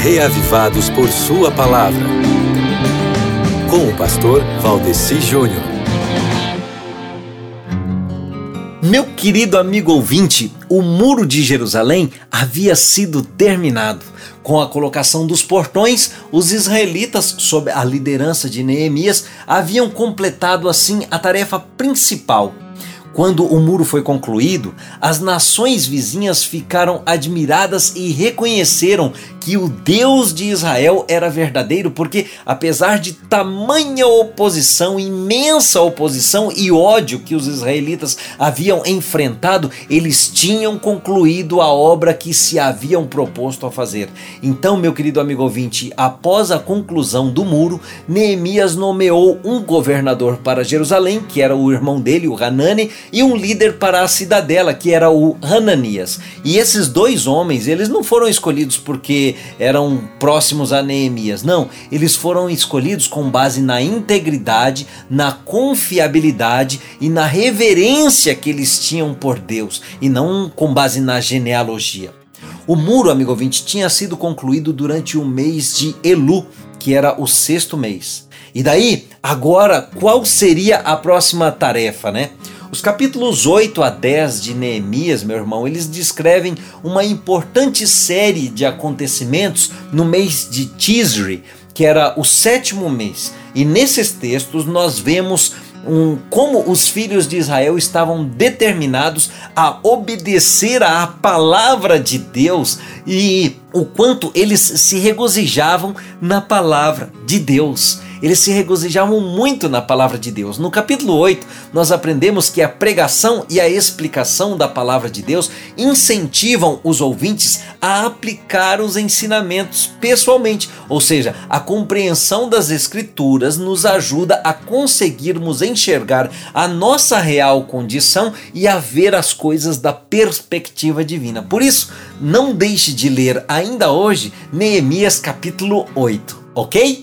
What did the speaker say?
reavivados por Sua palavra. Com o pastor Valdeci Júnior. Meu querido amigo ouvinte, o Muro de Jerusalém havia sido terminado. Com a colocação dos portões, os israelitas, sob a liderança de Neemias, haviam completado assim a tarefa principal quando o muro foi concluído, as nações vizinhas ficaram admiradas e reconheceram que o Deus de Israel era verdadeiro, porque apesar de tamanha oposição, imensa oposição e ódio que os israelitas haviam enfrentado, eles tinham concluído a obra que se haviam proposto a fazer. Então, meu querido amigo ouvinte, após a conclusão do muro, Neemias nomeou um governador para Jerusalém, que era o irmão dele, o Hanani, e um líder para a cidadela, que era o Hananias. E esses dois homens, eles não foram escolhidos porque eram próximos a Neemias, não, eles foram escolhidos com base na integridade, na confiabilidade e na reverência que eles tinham por Deus, e não com base na genealogia. O muro, amigo ouvinte, tinha sido concluído durante o mês de Elu, que era o sexto mês. E daí, agora, qual seria a próxima tarefa, né? Os capítulos 8 a 10 de Neemias, meu irmão, eles descrevem uma importante série de acontecimentos no mês de Tisri, que era o sétimo mês. E nesses textos nós vemos um, como os filhos de Israel estavam determinados a obedecer à palavra de Deus e o quanto eles se regozijavam na palavra de Deus eles se regozijavam muito na palavra de Deus. No capítulo 8, nós aprendemos que a pregação e a explicação da palavra de Deus incentivam os ouvintes a aplicar os ensinamentos pessoalmente, ou seja, a compreensão das Escrituras nos ajuda a conseguirmos enxergar a nossa real condição e a ver as coisas da perspectiva divina. Por isso, não deixe de ler ainda hoje Neemias capítulo 8, ok?